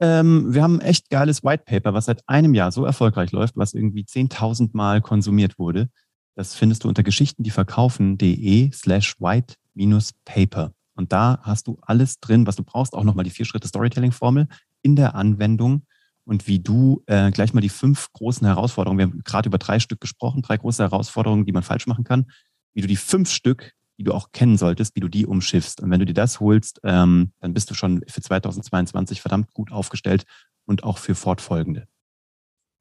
Ähm, wir haben ein echt geiles White Paper, was seit einem Jahr so erfolgreich läuft, was irgendwie 10.000 Mal konsumiert wurde. Das findest du unter geschichtendieverkaufen.de slash white-paper. Und da hast du alles drin, was du brauchst, auch nochmal die vier Schritte Storytelling-Formel in der Anwendung und wie du äh, gleich mal die fünf großen Herausforderungen, wir haben gerade über drei Stück gesprochen, drei große Herausforderungen, die man falsch machen kann, wie du die fünf Stück, die du auch kennen solltest, wie du die umschiffst. Und wenn du dir das holst, ähm, dann bist du schon für 2022 verdammt gut aufgestellt und auch für fortfolgende.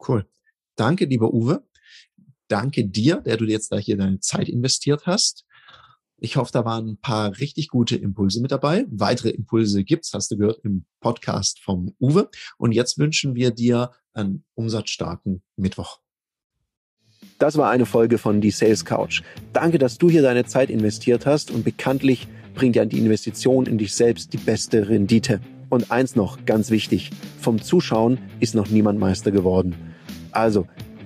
Cool. Danke, lieber Uwe. Danke dir, der du jetzt da hier deine Zeit investiert hast. Ich hoffe, da waren ein paar richtig gute Impulse mit dabei. Weitere Impulse gibt's, hast du gehört, im Podcast vom Uwe. Und jetzt wünschen wir dir einen umsatzstarken Mittwoch. Das war eine Folge von Die Sales Couch. Danke, dass du hier deine Zeit investiert hast und bekanntlich bringt ja die Investition in dich selbst die beste Rendite. Und eins noch, ganz wichtig, vom Zuschauen ist noch niemand Meister geworden. Also,